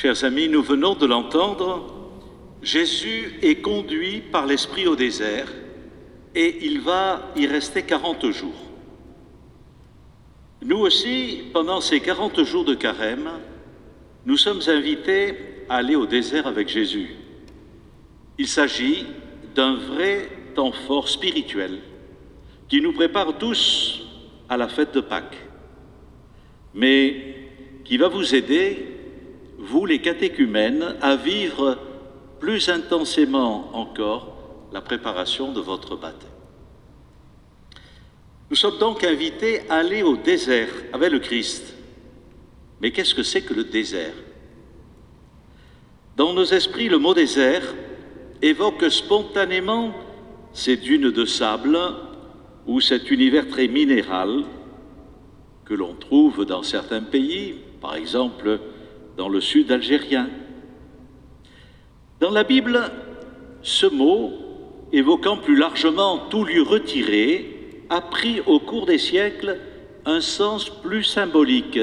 Chers amis, nous venons de l'entendre, Jésus est conduit par l'Esprit au désert et il va y rester 40 jours. Nous aussi, pendant ces 40 jours de carême, nous sommes invités à aller au désert avec Jésus. Il s'agit d'un vrai temps fort spirituel qui nous prépare tous à la fête de Pâques, mais qui va vous aider, vous les catéchumènes, à vivre plus intensément encore la préparation de votre baptême. Nous sommes donc invités à aller au désert avec le Christ. Mais qu'est-ce que c'est que le désert? Dans nos esprits, le mot désert évoque spontanément ces dunes de sable ou cet univers très minéral que l'on trouve dans certains pays, par exemple dans le sud algérien. Dans la Bible, ce mot, évoquant plus largement tout lieu retiré, a pris au cours des siècles un sens plus symbolique,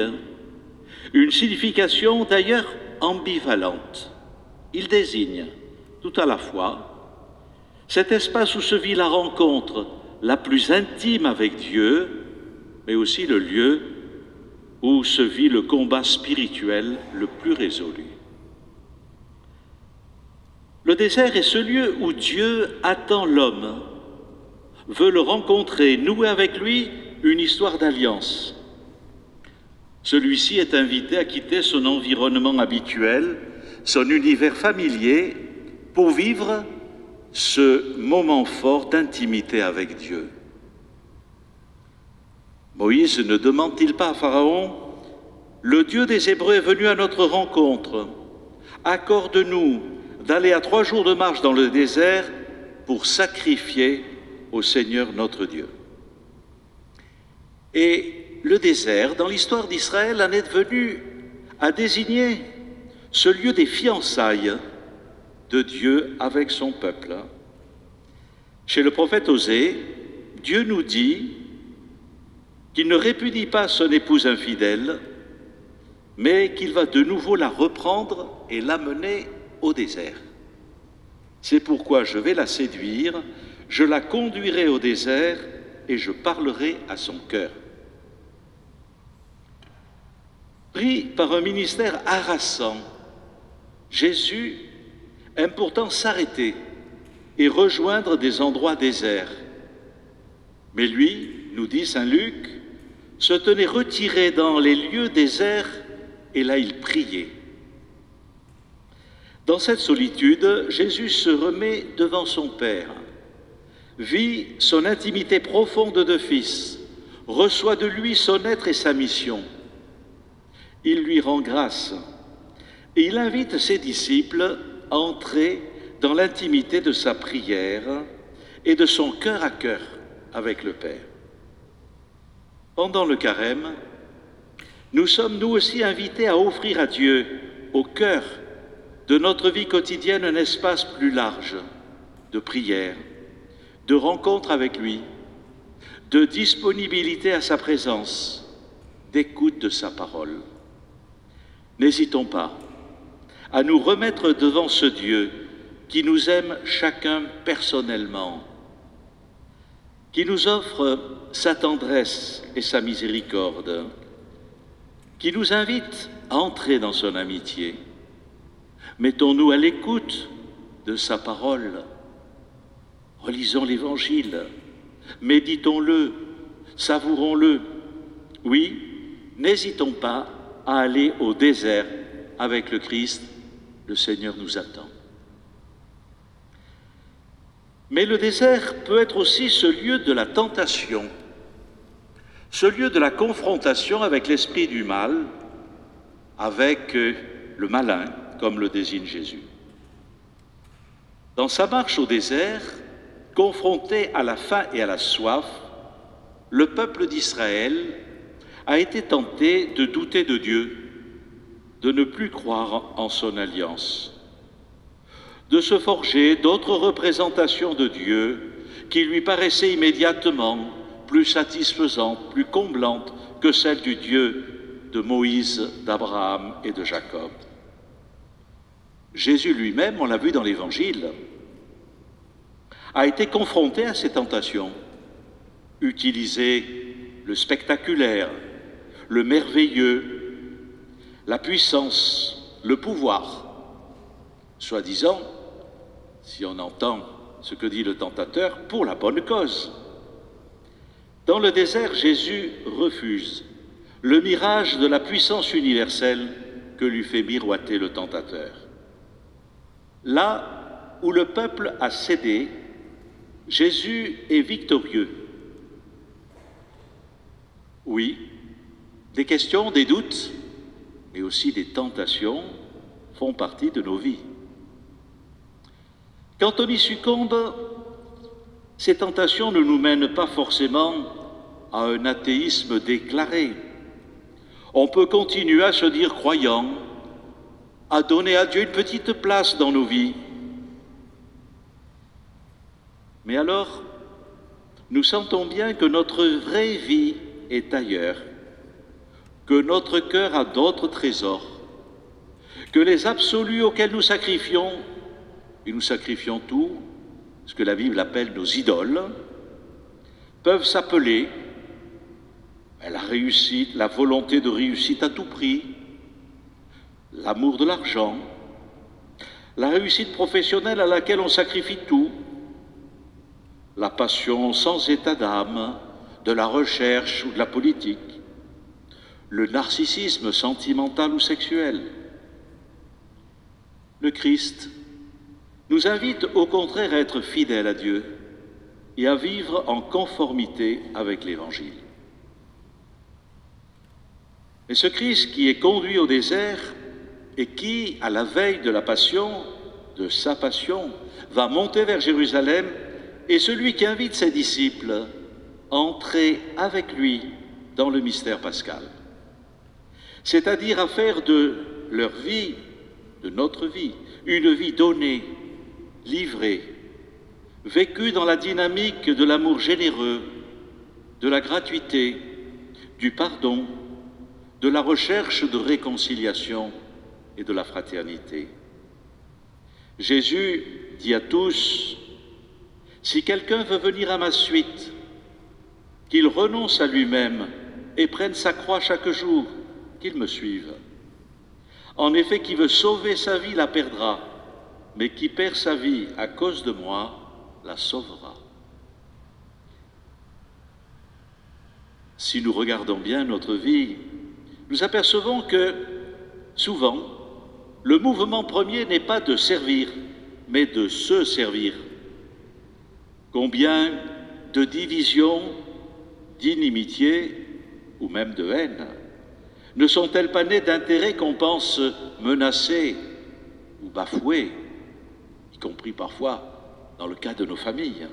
une signification d'ailleurs ambivalente. Il désigne tout à la fois cet espace où se vit la rencontre la plus intime avec Dieu, mais aussi le lieu où se vit le combat spirituel le plus résolu. Le désert est ce lieu où Dieu attend l'homme veut le rencontrer, nouer avec lui une histoire d'alliance. Celui-ci est invité à quitter son environnement habituel, son univers familier, pour vivre ce moment fort d'intimité avec Dieu. Moïse ne demande-t-il pas à Pharaon, Le Dieu des Hébreux est venu à notre rencontre, accorde-nous d'aller à trois jours de marche dans le désert pour sacrifier au Seigneur notre Dieu. Et le désert, dans l'histoire d'Israël, en est devenu à désigner ce lieu des fiançailles de Dieu avec son peuple. Chez le prophète Osée, Dieu nous dit qu'il ne répudie pas son épouse infidèle, mais qu'il va de nouveau la reprendre et l'amener au désert. C'est pourquoi je vais la séduire je la conduirai au désert et je parlerai à son cœur. Pris par un ministère harassant, Jésus aime pourtant s'arrêter et rejoindre des endroits déserts. Mais lui, nous dit Saint Luc, se tenait retiré dans les lieux déserts et là il priait. Dans cette solitude, Jésus se remet devant son Père vit son intimité profonde de Fils, reçoit de lui son être et sa mission. Il lui rend grâce et il invite ses disciples à entrer dans l'intimité de sa prière et de son cœur à cœur avec le Père. Pendant le carême, nous sommes nous aussi invités à offrir à Dieu, au cœur de notre vie quotidienne, un espace plus large de prière, de rencontre avec lui, de disponibilité à sa présence, d'écoute de sa parole. N'hésitons pas à nous remettre devant ce Dieu qui nous aime chacun personnellement, qui nous offre sa tendresse et sa miséricorde, qui nous invite à entrer dans son amitié. Mettons-nous à l'écoute de sa parole Relisons l'Évangile, méditons-le, savourons-le. Oui, n'hésitons pas à aller au désert avec le Christ, le Seigneur nous attend. Mais le désert peut être aussi ce lieu de la tentation, ce lieu de la confrontation avec l'esprit du mal, avec euh, le malin, comme le désigne Jésus. Dans sa marche au désert, Confronté à la faim et à la soif, le peuple d'Israël a été tenté de douter de Dieu, de ne plus croire en son alliance, de se forger d'autres représentations de Dieu qui lui paraissaient immédiatement plus satisfaisantes, plus comblantes que celles du Dieu de Moïse, d'Abraham et de Jacob. Jésus lui-même, on l'a vu dans l'Évangile, a été confronté à ces tentations. Utiliser le spectaculaire, le merveilleux, la puissance, le pouvoir, soi-disant, si on entend ce que dit le tentateur, pour la bonne cause. Dans le désert, Jésus refuse le mirage de la puissance universelle que lui fait miroiter le tentateur. Là où le peuple a cédé, Jésus est victorieux. Oui, des questions, des doutes, mais aussi des tentations font partie de nos vies. Quand on y succombe, ces tentations ne nous mènent pas forcément à un athéisme déclaré. On peut continuer à se dire croyant, à donner à Dieu une petite place dans nos vies. Mais alors, nous sentons bien que notre vraie vie est ailleurs, que notre cœur a d'autres trésors, que les absolus auxquels nous sacrifions et nous sacrifions tout, ce que la Bible appelle nos idoles, peuvent s'appeler la réussite, la volonté de réussite à tout prix, l'amour de l'argent, la réussite professionnelle à laquelle on sacrifie tout, la passion sans état d'âme, de la recherche ou de la politique, le narcissisme sentimental ou sexuel. Le Christ nous invite au contraire à être fidèles à Dieu et à vivre en conformité avec l'Évangile. Et ce Christ qui est conduit au désert et qui, à la veille de la passion, de sa passion, va monter vers Jérusalem, est celui qui invite ses disciples à entrer avec lui dans le mystère pascal, c'est-à-dire à faire de leur vie, de notre vie, une vie donnée, livré, vécu dans la dynamique de l'amour généreux, de la gratuité, du pardon, de la recherche de réconciliation et de la fraternité. Jésus dit à tous, si quelqu'un veut venir à ma suite, qu'il renonce à lui-même et prenne sa croix chaque jour, qu'il me suive. En effet, qui veut sauver sa vie la perdra, mais qui perd sa vie à cause de moi la sauvera. Si nous regardons bien notre vie, nous apercevons que souvent, le mouvement premier n'est pas de servir, mais de se servir. Combien de divisions, d'inimitiés ou même de haine ne sont-elles pas nées d'intérêts qu'on pense menacés ou bafoués? Compris parfois dans le cas de nos familles.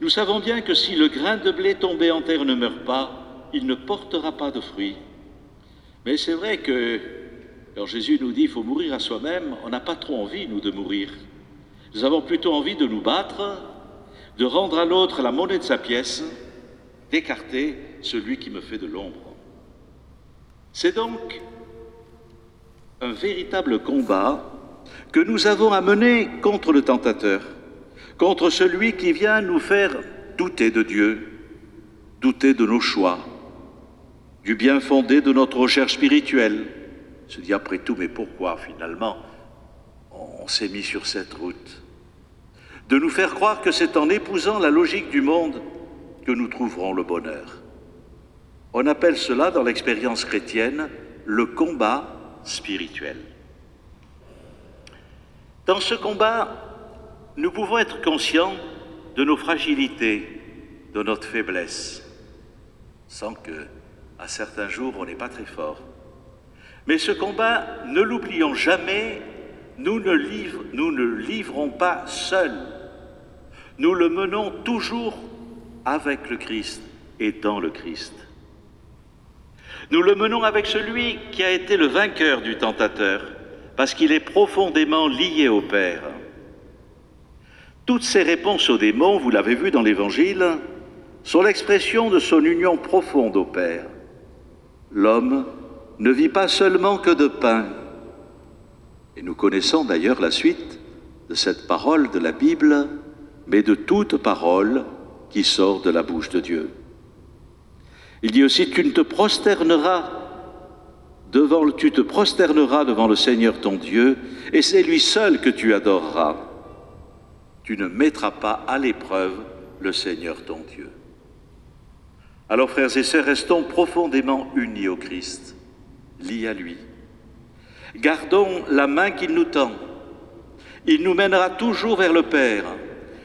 Nous savons bien que si le grain de blé tombé en terre ne meurt pas, il ne portera pas de fruits. Mais c'est vrai que quand Jésus nous dit qu'il faut mourir à soi-même, on n'a pas trop envie, nous, de mourir. Nous avons plutôt envie de nous battre, de rendre à l'autre la monnaie de sa pièce, d'écarter celui qui me fait de l'ombre. C'est donc un véritable combat que nous avons à mener contre le tentateur, contre celui qui vient nous faire douter de Dieu, douter de nos choix, du bien fondé de notre recherche spirituelle. Se dit après tout, mais pourquoi finalement on s'est mis sur cette route? De nous faire croire que c'est en épousant la logique du monde que nous trouverons le bonheur. On appelle cela dans l'expérience chrétienne le combat spirituel. Dans ce combat, nous pouvons être conscients de nos fragilités, de notre faiblesse, sans que, à certains jours, on n'est pas très fort. Mais ce combat, ne l'oublions jamais, nous ne, nous ne livrons pas seuls. Nous le menons toujours avec le Christ et dans le Christ. Nous le menons avec celui qui a été le vainqueur du tentateur, parce qu'il est profondément lié au Père. Toutes ces réponses aux démons, vous l'avez vu dans l'Évangile, sont l'expression de son union profonde au Père. L'homme ne vit pas seulement que de pain, Et nous connaissons d'ailleurs la suite de cette parole de la Bible, mais de toute parole qui sort de la bouche de Dieu. Il dit aussi, tu ne te prosterneras devant, tu te prosterneras devant le Seigneur ton Dieu, et c'est lui seul que tu adoreras. Tu ne mettras pas à l'épreuve le Seigneur ton Dieu. Alors, frères et sœurs, restons profondément unis au Christ, liés à lui. Gardons la main qu'il nous tend. Il nous mènera toujours vers le Père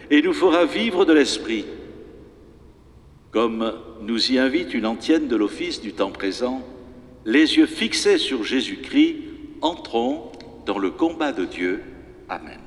et nous fera vivre de l'Esprit. Comme nous y invite une antienne de l'Office du temps présent, les yeux fixés sur Jésus-Christ, entrons dans le combat de Dieu. Amen.